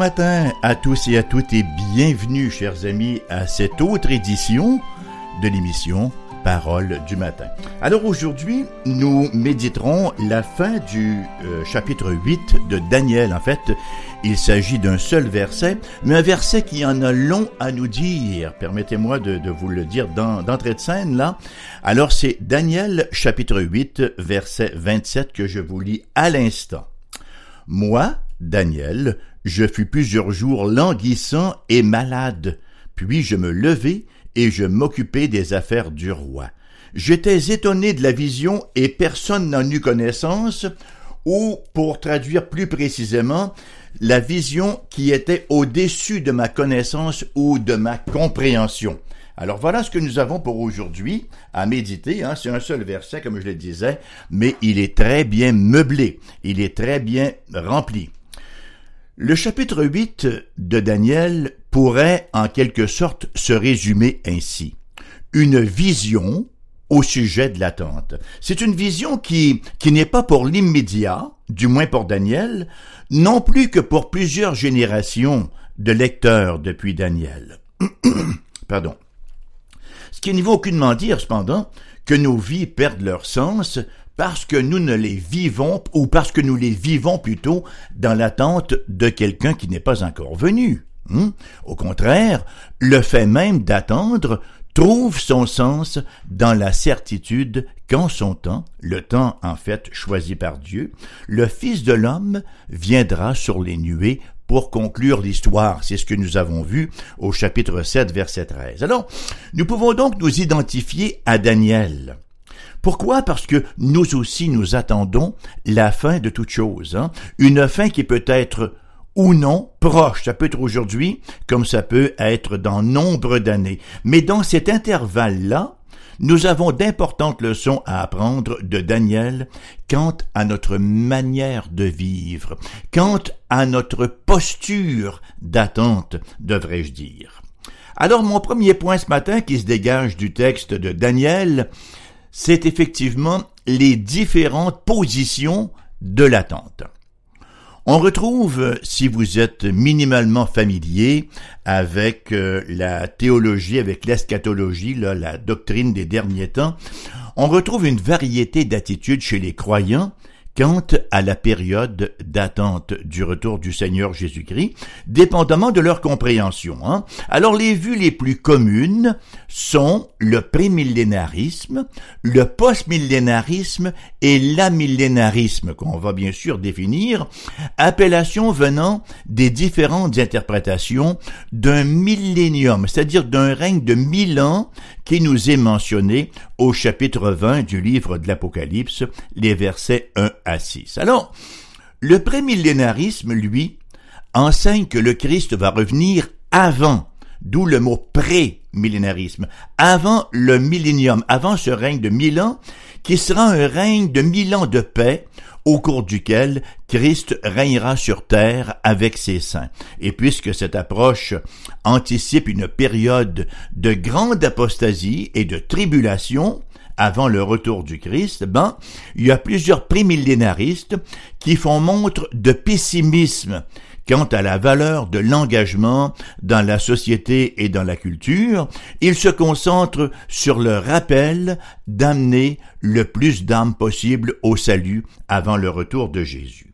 Matin à tous et à toutes et bienvenue, chers amis, à cette autre édition de l'émission Parole du matin. Alors aujourd'hui, nous méditerons la fin du euh, chapitre 8 de Daniel. En fait, il s'agit d'un seul verset, mais un verset qui en a long à nous dire. Permettez-moi de, de, vous le dire d'entrée de scène là. Alors c'est Daniel chapitre 8 verset 27 que je vous lis à l'instant. Moi, Daniel, je fus plusieurs jours languissant et malade, puis je me levai et je m'occupais des affaires du roi. J'étais étonné de la vision et personne n'en eut connaissance, ou, pour traduire plus précisément, la vision qui était au-dessus de ma connaissance ou de ma compréhension. Alors voilà ce que nous avons pour aujourd'hui à méditer. Hein. C'est un seul verset, comme je le disais, mais il est très bien meublé, il est très bien rempli. Le chapitre 8 de Daniel pourrait en quelque sorte se résumer ainsi. Une vision au sujet de l'attente. C'est une vision qui, qui n'est pas pour l'immédiat, du moins pour Daniel, non plus que pour plusieurs générations de lecteurs depuis Daniel. Pardon. Ce qui ne veut aucunement dire, cependant, que nos vies perdent leur sens parce que nous ne les vivons, ou parce que nous les vivons plutôt dans l'attente de quelqu'un qui n'est pas encore venu. Hein? Au contraire, le fait même d'attendre trouve son sens dans la certitude qu'en son temps, le temps en fait choisi par Dieu, le Fils de l'homme viendra sur les nuées pour conclure l'histoire. C'est ce que nous avons vu au chapitre 7, verset 13. Alors, nous pouvons donc nous identifier à Daniel. Pourquoi? Parce que nous aussi nous attendons la fin de toute chose. Hein? Une fin qui peut être ou non proche. Ça peut être aujourd'hui comme ça peut être dans nombre d'années. Mais dans cet intervalle-là, nous avons d'importantes leçons à apprendre de Daniel quant à notre manière de vivre, quant à notre posture d'attente, devrais-je dire. Alors mon premier point ce matin qui se dégage du texte de Daniel, c'est effectivement les différentes positions de l'attente. On retrouve, si vous êtes minimalement familier avec euh, la théologie, avec l'eschatologie, la doctrine des derniers temps, on retrouve une variété d'attitudes chez les croyants quant à la période d'attente du retour du Seigneur Jésus-Christ, dépendamment de leur compréhension. Hein. Alors les vues les plus communes sont le prémillénarisme, le postmillénarisme et l'amillénarisme, qu'on va bien sûr définir, appellation venant des différentes interprétations d'un millénium, c'est-à-dire d'un règne de mille ans qui nous est mentionné au chapitre 20 du livre de l'Apocalypse, les versets 1 à 6. Alors, le prémillénarisme, lui, enseigne que le Christ va revenir avant, d'où le mot pré-millénarisme, avant le millénium, avant ce règne de mille ans, qui sera un règne de mille ans de paix, au cours duquel Christ régnera sur terre avec ses saints. Et puisque cette approche anticipe une période de grande apostasie et de tribulation, avant le retour du Christ, ben, il y a plusieurs prémillénaristes qui font montre de pessimisme quant à la valeur de l'engagement dans la société et dans la culture, ils se concentrent sur le rappel d'amener le plus d'âmes possible au salut avant le retour de Jésus.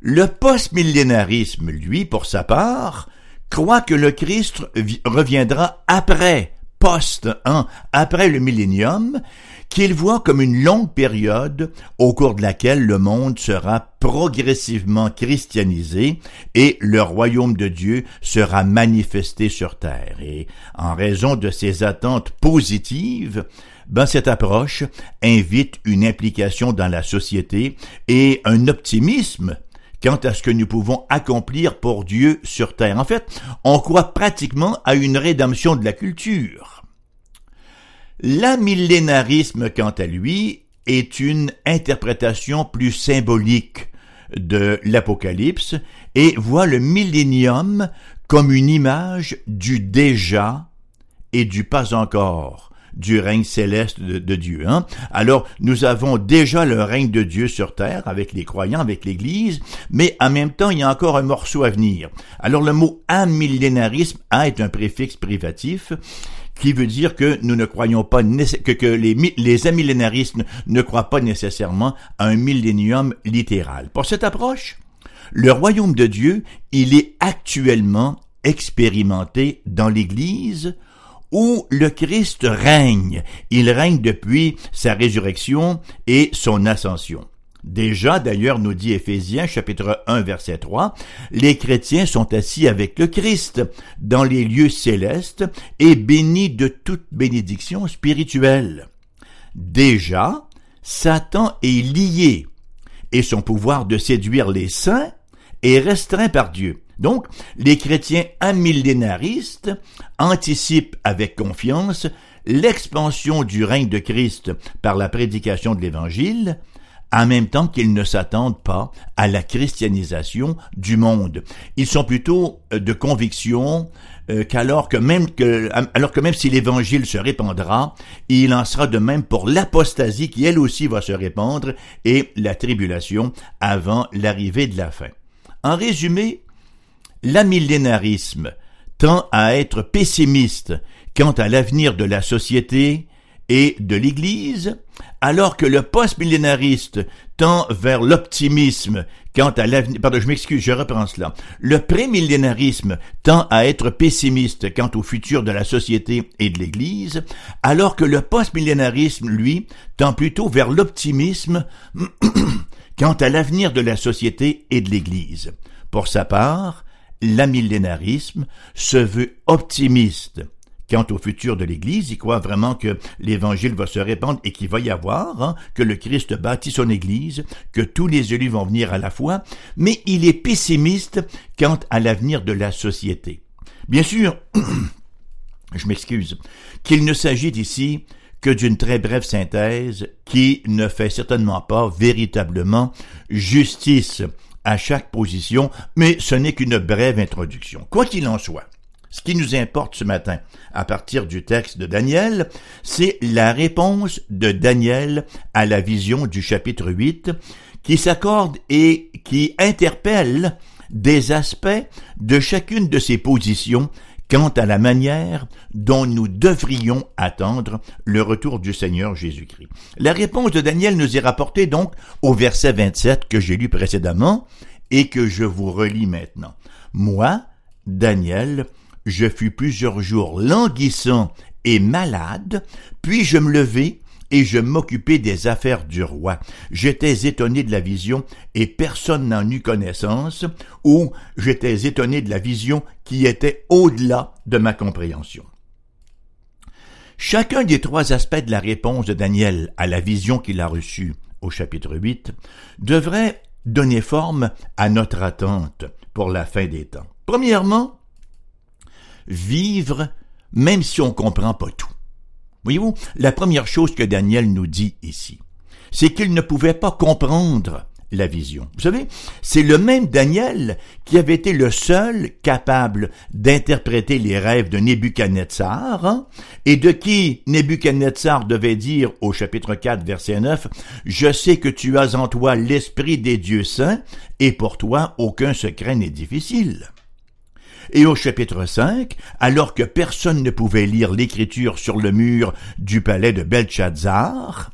Le postmillénarisme, lui, pour sa part, croit que le Christ reviendra après, post, hein, après le millénium, qu'il voit comme une longue période au cours de laquelle le monde sera progressivement christianisé et le royaume de Dieu sera manifesté sur terre. Et en raison de ces attentes positives, ben cette approche invite une implication dans la société et un optimisme quant à ce que nous pouvons accomplir pour Dieu sur terre. En fait, on croit pratiquement à une rédemption de la culture. L'amillénarisme, quant à lui, est une interprétation plus symbolique de l'Apocalypse et voit le millénium comme une image du déjà et du pas encore, du règne céleste de, Dieu. Hein? Alors, nous avons déjà le règne de Dieu sur terre avec les croyants, avec l'Église, mais en même temps, il y a encore un morceau à venir. Alors, le mot amillénarisme a est un préfixe privatif qui veut dire que nous ne croyons pas que, les, les amillénaristes ne croient pas nécessairement à un millénium littéral. Pour cette approche, le royaume de Dieu, il est actuellement expérimenté dans l'Église où le Christ règne. Il règne depuis sa résurrection et son ascension. Déjà, d'ailleurs, nous dit Éphésiens chapitre 1 verset 3, les chrétiens sont assis avec le Christ dans les lieux célestes et bénis de toute bénédiction spirituelle. Déjà, Satan est lié et son pouvoir de séduire les saints est restreint par Dieu. Donc, les chrétiens amillénaristes anticipent avec confiance l'expansion du règne de Christ par la prédication de l'Évangile, en même temps qu'ils ne s'attendent pas à la christianisation du monde. Ils sont plutôt euh, de conviction euh, qu'alors que même que alors que même si l'évangile se répandra, il en sera de même pour l'apostasie qui elle aussi va se répandre et la tribulation avant l'arrivée de la fin. En résumé, l'amillénarisme tend à être pessimiste quant à l'avenir de la société et de l'Église, alors que le post-millénariste tend vers l'optimisme quant à l'avenir, pardon, je m'excuse, je reprends cela. Le prémillénarisme tend à être pessimiste quant au futur de la société et de l'Église, alors que le post-millénarisme, lui, tend plutôt vers l'optimisme quant à l'avenir de la société et de l'Église. Pour sa part, l'amillénarisme se veut optimiste quant au futur de l'Église, il croit vraiment que l'Évangile va se répandre et qu'il va y avoir, hein, que le Christ bâtit son Église, que tous les élus vont venir à la fois, mais il est pessimiste quant à l'avenir de la société. Bien sûr, je m'excuse, qu'il ne s'agit ici que d'une très brève synthèse qui ne fait certainement pas véritablement justice à chaque position, mais ce n'est qu'une brève introduction. Quoi qu'il en soit, ce qui nous importe ce matin, à partir du texte de Daniel, c'est la réponse de Daniel à la vision du chapitre 8, qui s'accorde et qui interpelle des aspects de chacune de ces positions quant à la manière dont nous devrions attendre le retour du Seigneur Jésus-Christ. La réponse de Daniel nous est rapportée donc au verset 27 que j'ai lu précédemment et que je vous relis maintenant. Moi, Daniel, je fus plusieurs jours languissant et malade, puis je me levai et je m'occupais des affaires du roi. J'étais étonné de la vision et personne n'en eut connaissance, ou j'étais étonné de la vision qui était au-delà de ma compréhension. Chacun des trois aspects de la réponse de Daniel à la vision qu'il a reçue au chapitre 8 devrait donner forme à notre attente pour la fin des temps. Premièrement, vivre même si on comprend pas tout. Voyez-vous, la première chose que Daniel nous dit ici, c'est qu'il ne pouvait pas comprendre la vision. Vous savez, c'est le même Daniel qui avait été le seul capable d'interpréter les rêves de Nebuchadnezzar, hein, et de qui Nebuchadnezzar devait dire au chapitre 4, verset 9, Je sais que tu as en toi l'esprit des dieux saints, et pour toi aucun secret n'est difficile. Et au chapitre 5, alors que personne ne pouvait lire l'écriture sur le mur du palais de Belshazzar,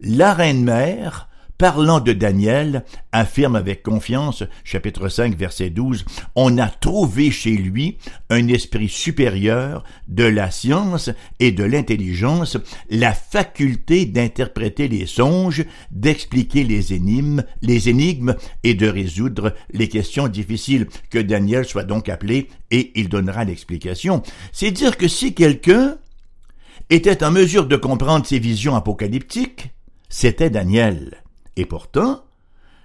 la reine mère parlant de Daniel, affirme avec confiance, chapitre 5, verset 12, on a trouvé chez lui un esprit supérieur de la science et de l'intelligence, la faculté d'interpréter les songes, d'expliquer les énigmes, les énigmes et de résoudre les questions difficiles. Que Daniel soit donc appelé et il donnera l'explication. C'est dire que si quelqu'un était en mesure de comprendre ces visions apocalyptiques, c'était Daniel. Et pourtant,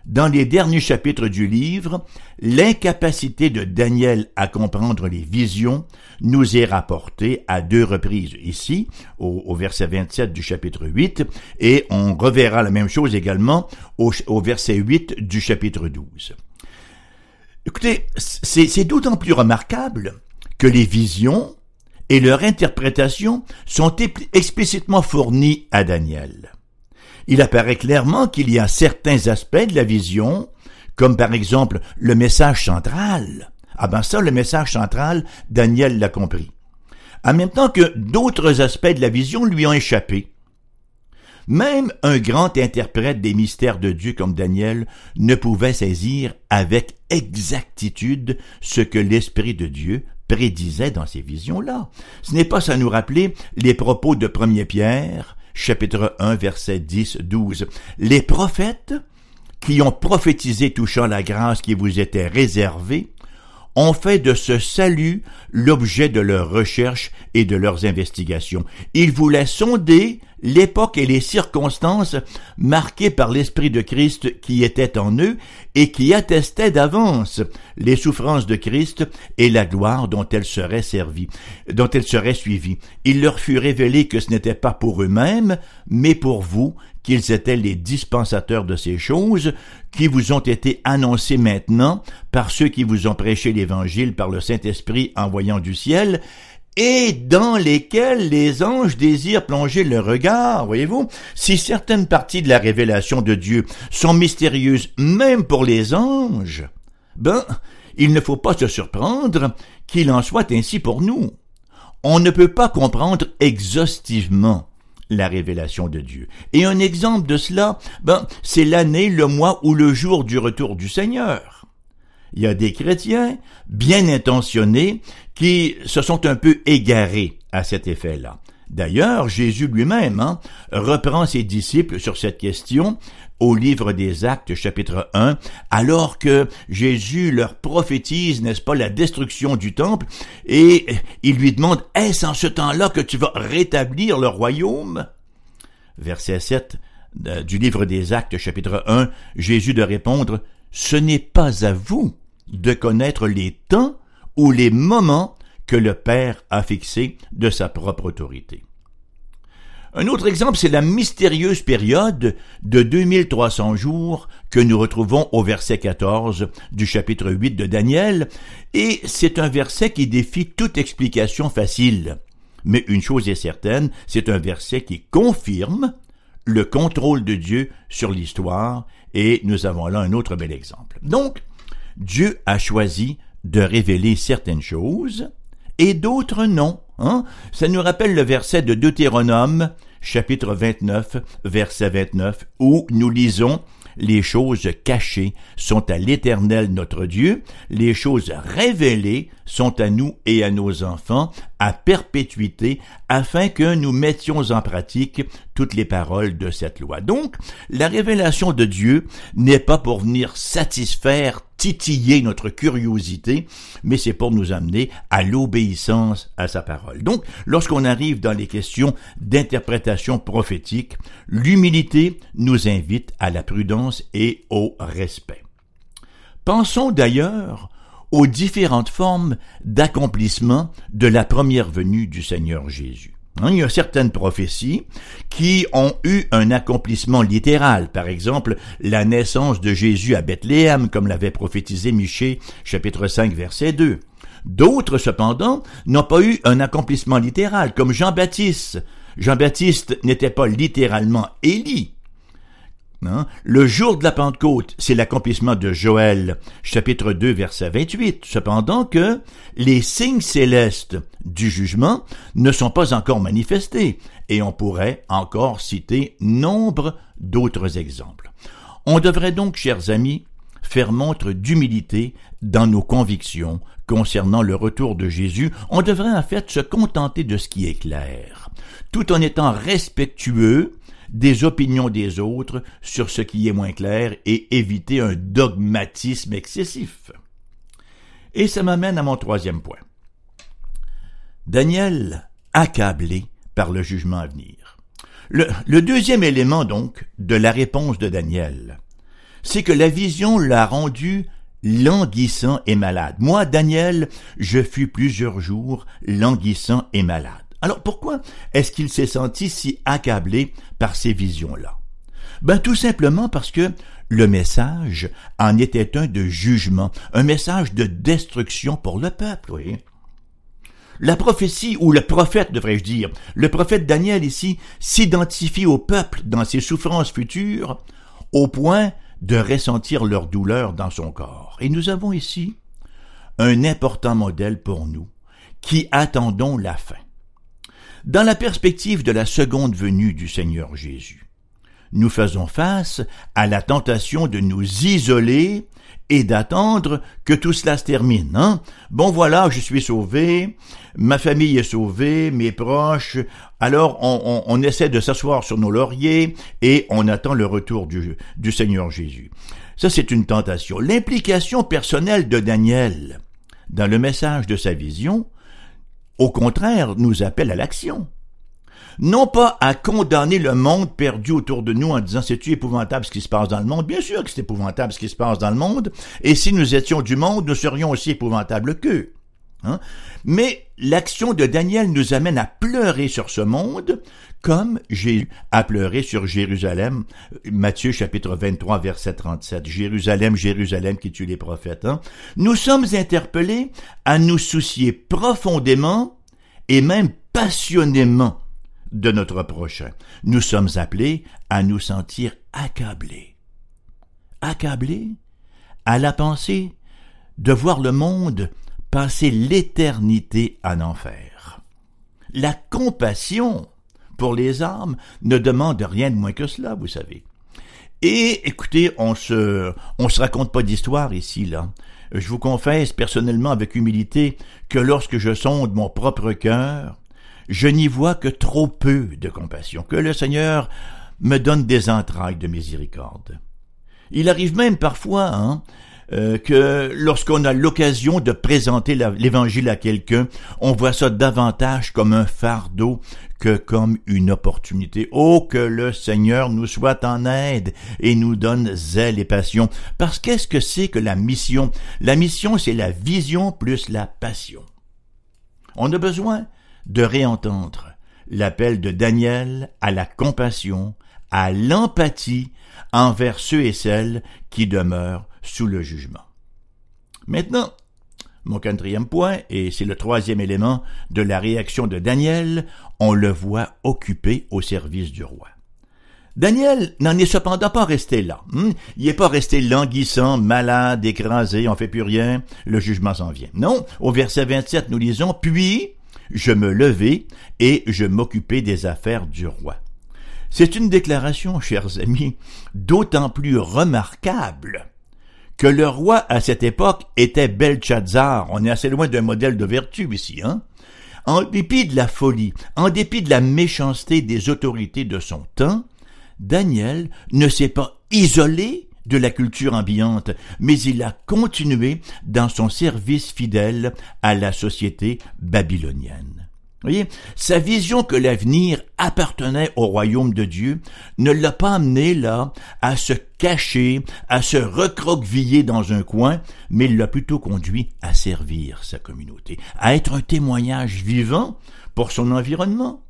dans les derniers chapitres du livre, l'incapacité de Daniel à comprendre les visions nous est rapportée à deux reprises, ici, au, verset 27 du chapitre 8, et on reverra la même chose également au, au verset 8 du chapitre 12. Écoutez, c'est d'autant plus remarquable que les visions et leur interprétation sont explicitement fournies à Daniel. Il apparaît clairement qu'il y a certains aspects de la vision, comme par exemple le message central. Ah ben ça, le message central, Daniel l'a compris. En même temps que d'autres aspects de la vision lui ont échappé. Même un grand interprète des mystères de Dieu comme Daniel ne pouvait saisir avec exactitude ce que l'Esprit de Dieu prédisait dans ces visions-là. Ce n'est pas à nous rappeler les propos de 1 Pierre, chapitre 1, verset 10, 12. Les prophètes qui ont prophétisé touchant la grâce qui vous était réservée ont fait de ce salut l'objet de leurs recherches et de leurs investigations. Ils voulaient sonder l'époque et les circonstances marquées par l'Esprit de Christ qui était en eux et qui attestaient d'avance les souffrances de Christ et la gloire dont elles seraient servies, dont elles seraient suivies. Il leur fut révélé que ce n'était pas pour eux-mêmes, mais pour vous qu'ils étaient les dispensateurs de ces choses qui vous ont été annoncées maintenant par ceux qui vous ont prêché l'Évangile par le Saint-Esprit envoyant du ciel, et dans lesquels les anges désirent plonger le regard, voyez-vous, si certaines parties de la révélation de Dieu sont mystérieuses même pour les anges, ben, il ne faut pas se surprendre qu'il en soit ainsi pour nous. On ne peut pas comprendre exhaustivement la révélation de Dieu. Et un exemple de cela, ben, c'est l'année, le mois ou le jour du retour du Seigneur. Il y a des chrétiens bien intentionnés qui se sont un peu égarés à cet effet-là. D'ailleurs, Jésus lui-même hein, reprend ses disciples sur cette question au livre des Actes chapitre 1, alors que Jésus leur prophétise, n'est-ce pas, la destruction du temple, et il lui demande, est-ce en ce temps-là que tu vas rétablir le royaume? Verset 7 euh, du livre des Actes chapitre 1, Jésus de répondre, ce n'est pas à vous de connaître les temps ou les moments que le Père a fixés de sa propre autorité. Un autre exemple, c'est la mystérieuse période de 2300 jours que nous retrouvons au verset 14 du chapitre 8 de Daniel, et c'est un verset qui défie toute explication facile. Mais une chose est certaine, c'est un verset qui confirme le contrôle de Dieu sur l'histoire, et nous avons là un autre bel exemple. Donc, Dieu a choisi de révéler certaines choses, et d'autres non. Hein? Ça nous rappelle le verset de Deutéronome, chapitre 29, verset 29, où nous lisons les choses cachées sont à l'Éternel notre Dieu, les choses révélées sont à nous et à nos enfants à perpétuité, afin que nous mettions en pratique toutes les paroles de cette loi. Donc, la révélation de Dieu n'est pas pour venir satisfaire, titiller notre curiosité, mais c'est pour nous amener à l'obéissance à sa parole. Donc, lorsqu'on arrive dans les questions d'interprétation prophétique, l'humilité nous invite à la prudence et au respect. Pensons d'ailleurs aux différentes formes d'accomplissement de la première venue du Seigneur Jésus. Hein, il y a certaines prophéties qui ont eu un accomplissement littéral. Par exemple, la naissance de Jésus à Bethléem, comme l'avait prophétisé Michée, chapitre 5, verset 2. D'autres, cependant, n'ont pas eu un accomplissement littéral, comme Jean-Baptiste. Jean-Baptiste n'était pas littéralement Élie, Hein? Le jour de la Pentecôte, c'est l'accomplissement de Joël, chapitre 2, verset 28. Cependant que les signes célestes du jugement ne sont pas encore manifestés, et on pourrait encore citer nombre d'autres exemples. On devrait donc, chers amis, faire montre d'humilité dans nos convictions concernant le retour de Jésus, on devrait en fait se contenter de ce qui est clair, tout en étant respectueux des opinions des autres sur ce qui est moins clair et éviter un dogmatisme excessif. Et ça m'amène à mon troisième point. Daniel, accablé par le jugement à venir. Le, deuxième élément donc de la réponse de Daniel, c'est que la vision l'a rendu languissant et malade. Moi, Daniel, je fus plusieurs jours languissant et malade. Alors pourquoi est-ce qu'il s'est senti si accablé par ces visions-là? Ben tout simplement parce que le message en était un de jugement, un message de destruction pour le peuple. la prophétie, ou le prophète devrais-je dire, le prophète Daniel ici s'identifie au peuple dans ses souffrances futures, au point de ressentir leur douleur dans son corps. Et nous avons ici un important modèle pour nous, qui attendons la fin. Dans la perspective de la seconde venue du Seigneur Jésus, nous faisons face à la tentation de nous isoler et d'attendre que tout cela se termine. Hein? Bon voilà, je suis sauvé, ma famille est sauvée, mes proches, alors on, essaie de s'asseoir sur nos lauriers et on attend le retour du, du Seigneur Jésus. Ça, c'est une tentation. L'implication personnelle de Daniel dans le message de sa vision, au contraire, nous appelle à l'action non pas à condamner le monde perdu autour de nous en disant c'est-tu épouvantable ce qui se passe dans le monde? Bien sûr que c'est épouvantable ce qui se passe dans le monde, et si nous étions du monde, nous serions aussi épouvantables qu'eux. Hein? Mais l'action de Daniel nous amène à pleurer sur ce monde, comme Jésus a pleuré sur Jérusalem, Matthieu chapitre 23 verset 37. Jérusalem, Jérusalem qui tue les prophètes. Hein? Nous sommes interpellés à nous soucier profondément et même passionnément de notre prochain. Nous sommes appelés à nous sentir accablés. Accablés à la pensée de voir le monde passer l'éternité en enfer. La compassion pour les âmes ne demande rien de moins que cela, vous savez. Et écoutez, on se, on se raconte pas d'histoire ici, là. Je vous confesse personnellement avec humilité que lorsque je sonde mon propre cœur, je n'y vois que trop peu de compassion, que le Seigneur me donne des entrailles de miséricorde. Il arrive même parfois hein, euh, que lorsqu'on a l'occasion de présenter l'Évangile à quelqu'un, on voit ça davantage comme un fardeau que comme une opportunité. Oh, que le Seigneur nous soit en aide et nous donne zèle et passion. Parce qu'est-ce que c'est que la mission? La mission, c'est la vision plus la passion. On a besoin de réentendre l'appel de Daniel à la compassion, à l'empathie envers ceux et celles qui demeurent sous le jugement. Maintenant, mon quatrième point, et c'est le troisième élément de la réaction de Daniel, on le voit occupé au service du roi. Daniel n'en est cependant pas resté là. Hmm? Il n'est pas resté languissant, malade, écrasé, on fait plus rien, le jugement s'en vient. Non, au verset 27, nous lisons, puis je me levai et je m'occupais des affaires du roi. C'est une déclaration, chers amis, d'autant plus remarquable que le roi à cette époque était Belshazzar. On est assez loin d'un modèle de vertu ici, hein? En dépit de la folie, en dépit de la méchanceté des autorités de son temps, Daniel ne s'est pas isolé de la culture ambiante, mais il a continué dans son service fidèle à la société babylonienne. Voyez, sa vision que l'avenir appartenait au royaume de Dieu ne l'a pas amené là à se cacher, à se recroqueviller dans un coin, mais l'a plutôt conduit à servir sa communauté, à être un témoignage vivant pour son environnement.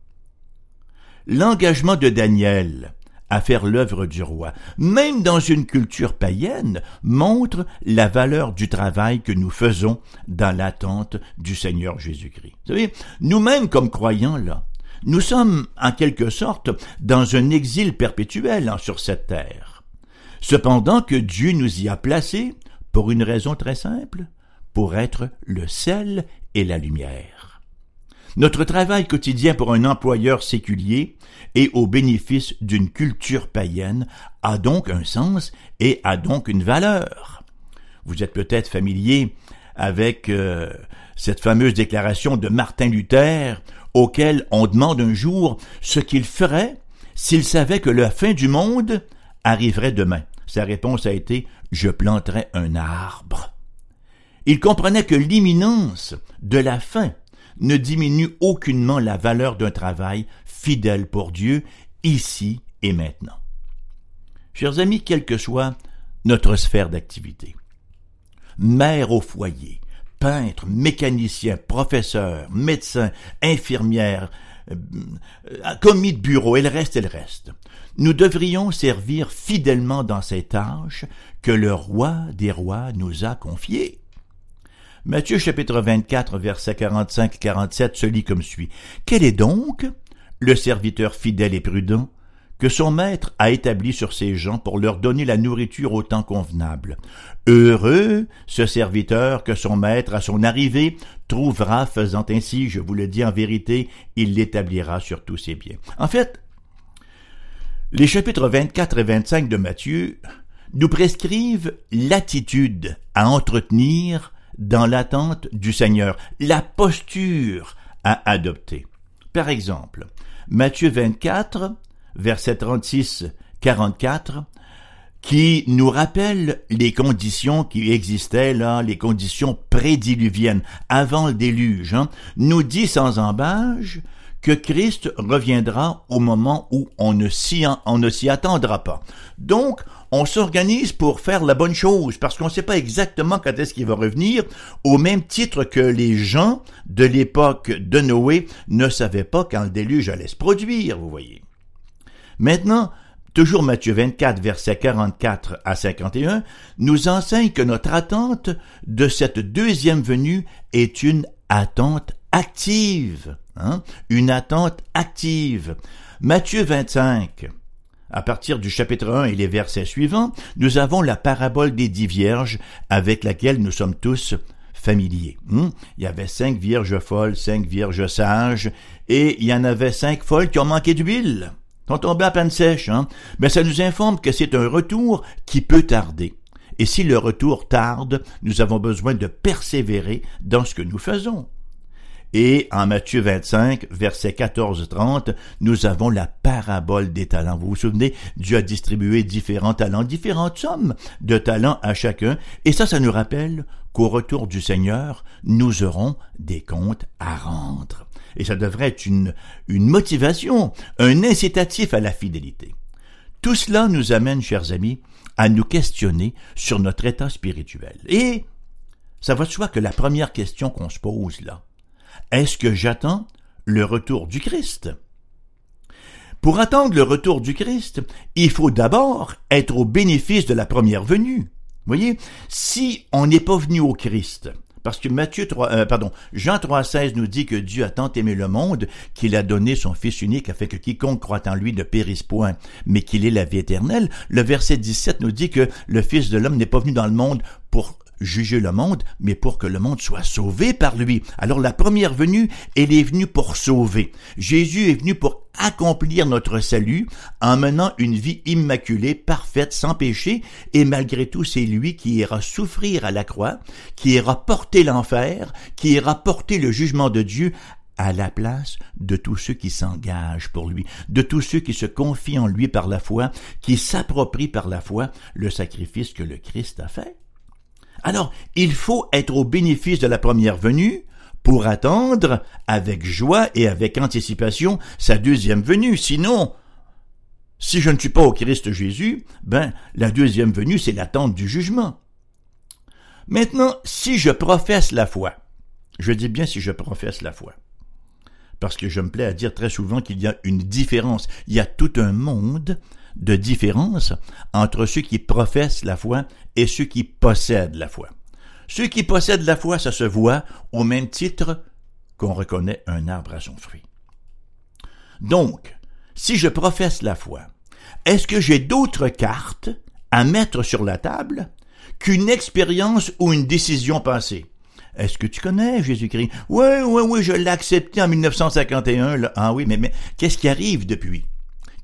L'engagement de Daniel à faire l'œuvre du roi, même dans une culture païenne, montre la valeur du travail que nous faisons dans l'attente du Seigneur Jésus-Christ. Vous savez, nous-mêmes comme croyants là, nous sommes en quelque sorte dans un exil perpétuel hein, sur cette terre. Cependant que Dieu nous y a placés pour une raison très simple, pour être le sel et la lumière. Notre travail quotidien pour un employeur séculier et au bénéfice d'une culture païenne a donc un sens et a donc une valeur. Vous êtes peut-être familier avec euh, cette fameuse déclaration de Martin Luther auquel on demande un jour ce qu'il ferait s'il savait que la fin du monde arriverait demain. Sa réponse a été Je planterai un arbre. Il comprenait que l'imminence de la fin ne diminue aucunement la valeur d'un travail fidèle pour Dieu, ici et maintenant. Chers amis, quelle que soit notre sphère d'activité, mère au foyer, peintre, mécanicien, professeur, médecin, infirmière, euh, commis de bureau, et le reste et le reste. Nous devrions servir fidèlement dans ces tâches que le roi des rois nous a confiées. Matthieu chapitre 24, verset 45-47 se lit comme suit. Quel est donc le serviteur fidèle et prudent que son maître a établi sur ses gens pour leur donner la nourriture au temps convenable? Heureux ce serviteur que son maître à son arrivée trouvera faisant ainsi, je vous le dis en vérité, il l'établira sur tous ses biens. En fait, les chapitres 24 et 25 de Matthieu nous prescrivent l'attitude à entretenir dans l'attente du Seigneur, la posture à adopter. Par exemple, Matthieu 24, verset 36, 44, qui nous rappelle les conditions qui existaient là, les conditions prédiluviennes, avant le déluge, hein, nous dit sans embâche que Christ reviendra au moment où on ne s'y, attendra pas. Donc, on s'organise pour faire la bonne chose parce qu'on ne sait pas exactement quand est-ce qu'il va revenir, au même titre que les gens de l'époque de Noé ne savaient pas quand le déluge allait se produire, vous voyez. Maintenant, toujours Matthieu 24, versets 44 à 51, nous enseigne que notre attente de cette deuxième venue est une attente active. Hein? Une attente active. Matthieu 25, à partir du chapitre 1 et les versets suivants, nous avons la parabole des dix vierges avec laquelle nous sommes tous familiers. Hmm? Il y avait cinq vierges folles, cinq vierges sages, et il y en avait cinq folles qui ont manqué d'huile, sont tombées à peine sèches. Hein? Mais ça nous informe que c'est un retour qui peut tarder. Et si le retour tarde, nous avons besoin de persévérer dans ce que nous faisons. Et en Matthieu 25, verset 14-30, nous avons la parabole des talents. Vous vous souvenez, Dieu a distribué différents talents, différentes sommes de talents à chacun. Et ça, ça nous rappelle qu'au retour du Seigneur, nous aurons des comptes à rendre. Et ça devrait être une, une motivation, un incitatif à la fidélité. Tout cela nous amène, chers amis, à nous questionner sur notre état spirituel. Et ça va de soi que la première question qu'on se pose là, est-ce que j'attends le retour du Christ? Pour attendre le retour du Christ, il faut d'abord être au bénéfice de la première venue. Voyez, si on n'est pas venu au Christ, parce que Matthieu 3, euh, pardon, Jean 3,16 nous dit que Dieu a tant aimé le monde qu'il a donné son Fils unique afin que quiconque croit en lui ne périsse point, mais qu'il ait la vie éternelle. Le verset 17 nous dit que le Fils de l'homme n'est pas venu dans le monde pour juger le monde, mais pour que le monde soit sauvé par lui. Alors la première venue, elle est venue pour sauver. Jésus est venu pour accomplir notre salut en menant une vie immaculée, parfaite, sans péché, et malgré tout c'est lui qui ira souffrir à la croix, qui ira porter l'enfer, qui ira porter le jugement de Dieu à la place de tous ceux qui s'engagent pour lui, de tous ceux qui se confient en lui par la foi, qui s'approprient par la foi le sacrifice que le Christ a fait. Alors, il faut être au bénéfice de la première venue pour attendre avec joie et avec anticipation sa deuxième venue. Sinon, si je ne suis pas au Christ Jésus, ben, la deuxième venue, c'est l'attente du jugement. Maintenant, si je professe la foi, je dis bien si je professe la foi, parce que je me plais à dire très souvent qu'il y a une différence. Il y a tout un monde de différence entre ceux qui professent la foi et ceux qui possèdent la foi. Ceux qui possèdent la foi, ça se voit au même titre qu'on reconnaît un arbre à son fruit. Donc, si je professe la foi, est-ce que j'ai d'autres cartes à mettre sur la table qu'une expérience ou une décision passée? Est-ce que tu connais Jésus-Christ? Oui, oui, oui, je l'ai accepté en 1951. Ah oui, mais, mais qu'est-ce qui arrive depuis?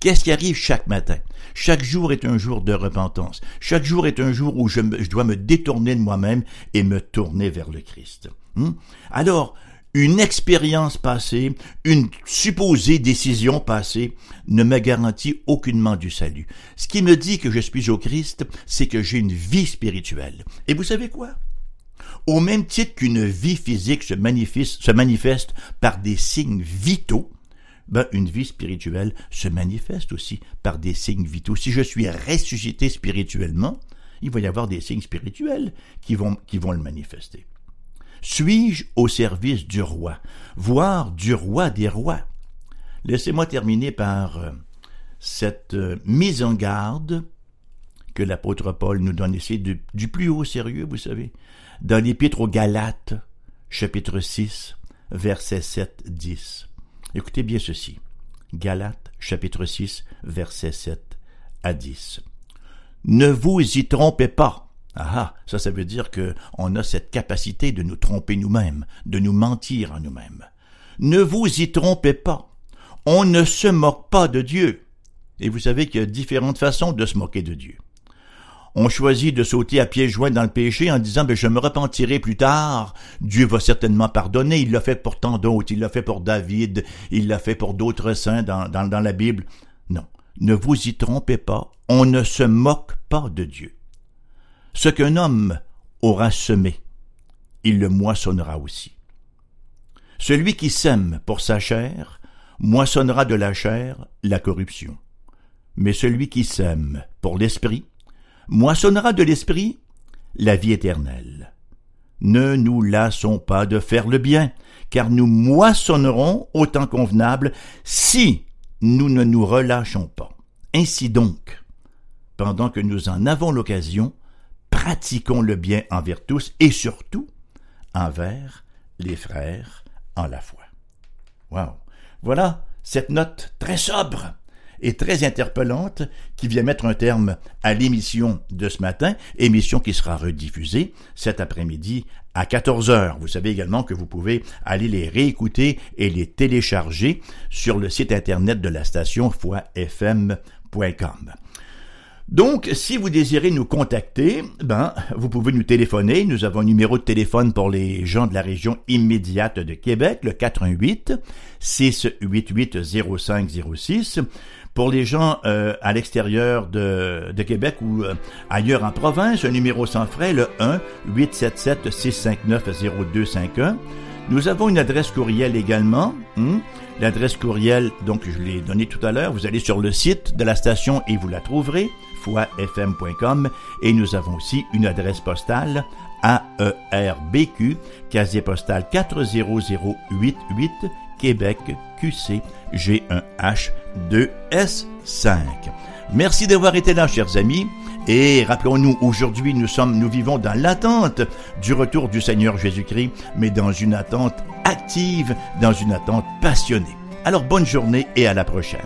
Qu'est-ce qui arrive chaque matin? Chaque jour est un jour de repentance. Chaque jour est un jour où je, dois me détourner de moi-même et me tourner vers le Christ. Hmm? Alors, une expérience passée, une supposée décision passée ne me garantit aucunement du salut. Ce qui me dit que je suis au Christ, c'est que j'ai une vie spirituelle. Et vous savez quoi? Au même titre qu'une vie physique se manifeste, se manifeste par des signes vitaux, ben, une vie spirituelle se manifeste aussi par des signes vitaux. Si je suis ressuscité spirituellement, il va y avoir des signes spirituels qui vont, qui vont le manifester. Suis-je au service du roi, voire du roi des rois? Laissez-moi terminer par euh, cette euh, mise en garde que l'apôtre Paul nous donne ici du, plus haut sérieux, vous savez. Dans l'épître aux Galates, chapitre 6, versets 7, 10. Écoutez bien ceci. Galates, chapitre 6, versets 7 à 10. Ne vous y trompez pas. Ah, ah, ça, ça veut dire que on a cette capacité de nous tromper nous-mêmes, de nous mentir à nous-mêmes. Ne vous y trompez pas. On ne se moque pas de Dieu. Et vous savez qu'il y a différentes façons de se moquer de Dieu. On choisit de sauter à pieds joints dans le péché en disant ben, je me repentirai plus tard. Dieu va certainement pardonner. Il l'a fait pour tant d'autres. Il l'a fait pour David. Il l'a fait pour d'autres saints dans, dans, dans la Bible. Non. Ne vous y trompez pas. On ne se moque pas de Dieu. Ce qu'un homme aura semé, il le moissonnera aussi. Celui qui sème pour sa chair moissonnera de la chair la corruption. Mais celui qui sème pour l'esprit moissonnera de l'esprit la vie éternelle. Ne nous lassons pas de faire le bien, car nous moissonnerons au temps convenable si nous ne nous relâchons pas. Ainsi donc, pendant que nous en avons l'occasion, pratiquons le bien envers tous et surtout envers les frères en la foi. Wow. Voilà cette note très sobre et très interpellante qui vient mettre un terme à l'émission de ce matin, émission qui sera rediffusée cet après-midi à 14 heures. Vous savez également que vous pouvez aller les réécouter et les télécharger sur le site internet de la station foifm.com. Donc, si vous désirez nous contacter, ben, vous pouvez nous téléphoner. Nous avons un numéro de téléphone pour les gens de la région immédiate de Québec, le 418 688 0506. Pour les gens euh, à l'extérieur de, Québec ou euh, ailleurs en province, un numéro sans frais, le 1 877 659 0251. Nous avons une adresse courriel également. Hmm? L'adresse courriel, donc je l'ai donnée tout à l'heure. Vous allez sur le site de la station et vous la trouverez, foifm.com. Et nous avons aussi une adresse postale AERBQ, casier postal 40088, Québec, QC, G1H2S5. Merci d'avoir été là, chers amis. Et rappelons-nous, aujourd'hui, nous sommes, nous vivons dans l'attente du retour du Seigneur Jésus-Christ, mais dans une attente active, dans une attente passionnée. Alors bonne journée et à la prochaine.